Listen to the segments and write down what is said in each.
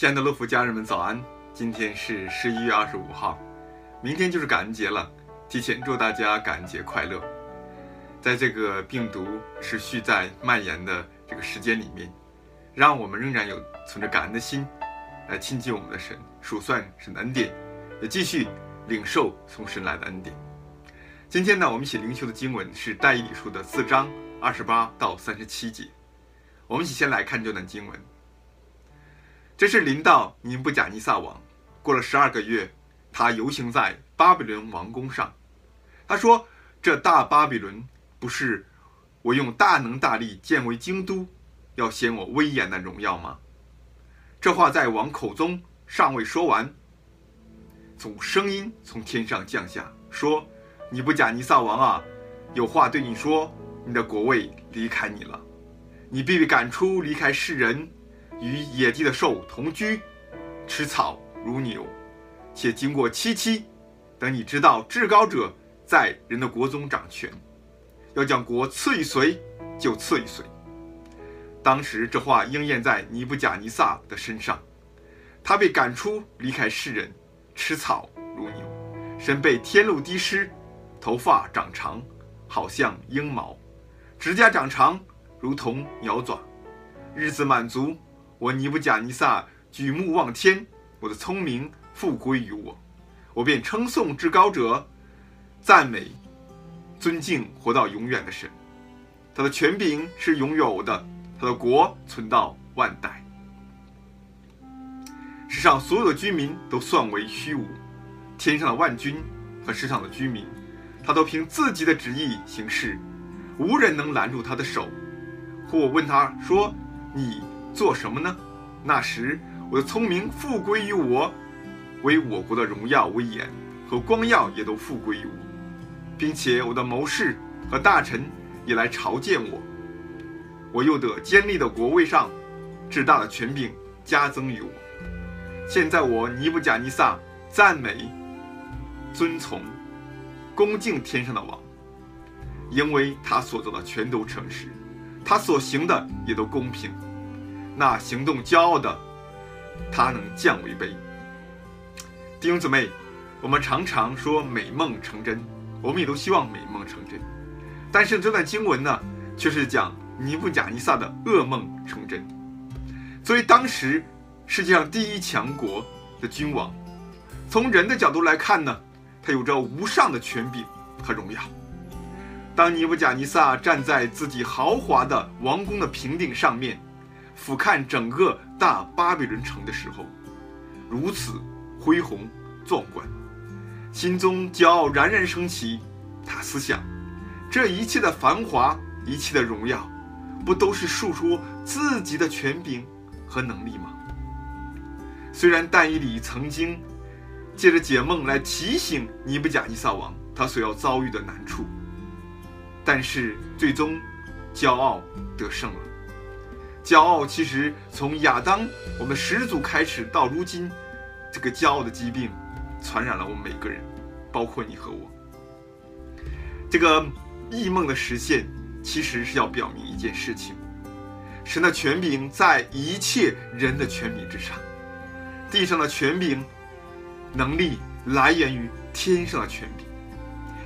亲爱的乐福家人们，早安！今天是十一月二十五号，明天就是感恩节了。提前祝大家感恩节快乐！在这个病毒持续在蔓延的这个时间里面，让我们仍然有存着感恩的心来亲近我们的神，数算神的恩典，也继续领受从神来的恩典。今天呢，我们一起灵修的经文是但以理书的四章二十八到三十七节。我们一起先来看这段经文。这是临到尼布甲尼撒王，过了十二个月，他游行在巴比伦王宫上。他说：“这大巴比伦不是我用大能大力建为京都，要显我威严的荣耀吗？”这话在王口中尚未说完，从声音从天上降下，说：“尼布甲尼撒王啊，有话对你说，你的国位离开你了，你必被赶出，离开世人。”与野地的兽同居，吃草如牛，且经过七七，等你知道至高者在人的国中掌权，要将国赐予谁，就赐予谁。当时这话应验在尼布甲尼撒的身上，他被赶出，离开世人，吃草如牛，身被天露滴湿，头发长长，好像鹰毛，指甲长长，如同鸟爪，日子满足。我尼布甲尼撒举目望天，我的聪明复归于我，我便称颂至高者，赞美、尊敬活到永远的神。他的权柄是永有的，他的国存到万代。世上所有的居民都算为虚无，天上的万军和世上的居民，他都凭自己的旨意行事，无人能拦住他的手。或我问他说：“你？”做什么呢？那时我的聪明复归于我，为我国的荣耀、威严和光耀也都复归于我，并且我的谋士和大臣也来朝见我。我又得坚立的国位上，至大的权柄加增于我。现在我尼布甲尼撒赞美、尊崇、恭敬天上的王，因为他所做的全都诚实，他所行的也都公平。那行动骄傲的，他能降为卑。弟兄姊妹，我们常常说美梦成真，我们也都希望美梦成真。但是这段经文呢，却是讲尼布甲尼撒的噩梦成真。作为当时世界上第一强国的君王，从人的角度来看呢，他有着无上的权柄和荣耀。当尼布甲尼撒站在自己豪华的王宫的平顶上面。俯瞰整个大巴比伦城的时候，如此恢宏壮观，心中骄傲冉冉升起。他思想，这一切的繁华，一切的荣耀，不都是述说自己的权柄和能力吗？虽然但以理曾经借着解梦来提醒尼布甲尼撒王他所要遭遇的难处，但是最终骄傲得胜了。骄傲其实从亚当，我们始祖开始，到如今，这个骄傲的疾病传染了我们每个人，包括你和我。这个异梦的实现，其实是要表明一件事情：神的权柄在一切人的权柄之上，地上的权柄能力来源于天上的权柄。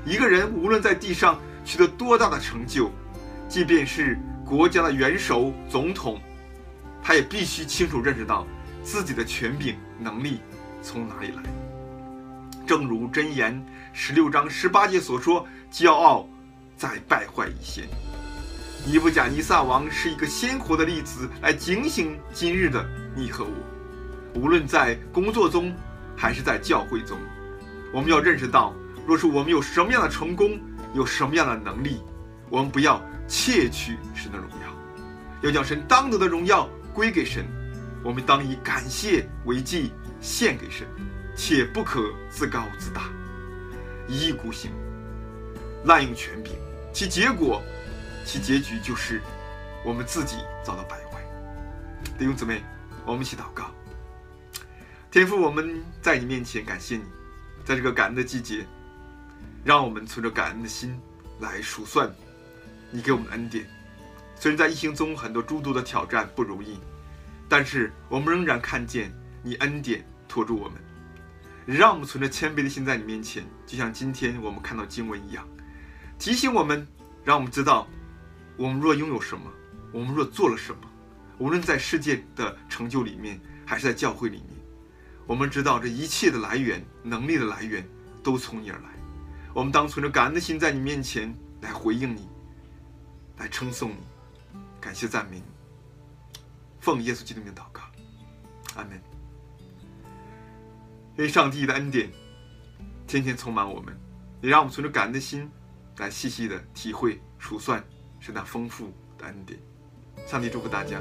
一个人无论在地上取得多大的成就，即便是。国家的元首、总统，他也必须清楚认识到自己的权柄、能力从哪里来。正如箴言十六章十八节所说：“骄傲在败坏一先。”尼布甲尼撒王是一个鲜活的例子，来警醒今日的你和我。无论在工作中还是在教会中，我们要认识到，若是我们有什么样的成功，有什么样的能力，我们不要。窃取神的荣耀，要将神当得的荣耀归给神。我们当以感谢为祭献给神，且不可自高自大，一意孤行，滥用权柄，其结果，其结局就是我们自己遭到败坏。弟兄姊妹，我们一起祷告。天父，我们在你面前感谢你，在这个感恩的季节，让我们存着感恩的心来数算。你给我们恩典，虽然在疫情中很多诸多的挑战不容易，但是我们仍然看见你恩典托住我们，让我们存着谦卑的心在你面前，就像今天我们看到经文一样，提醒我们，让我们知道，我们若拥有什么，我们若做了什么，无论在世界的成就里面，还是在教会里面，我们知道这一切的来源、能力的来源都从你而来。我们当存着感恩的心在你面前来回应你，来称颂你，感谢赞美你。奉耶稣基督的名祷告，阿门。愿上帝的恩典天天充满我们，也让我们存着感恩的心来细细的体会、数算是那丰富的恩典。上帝祝福大家。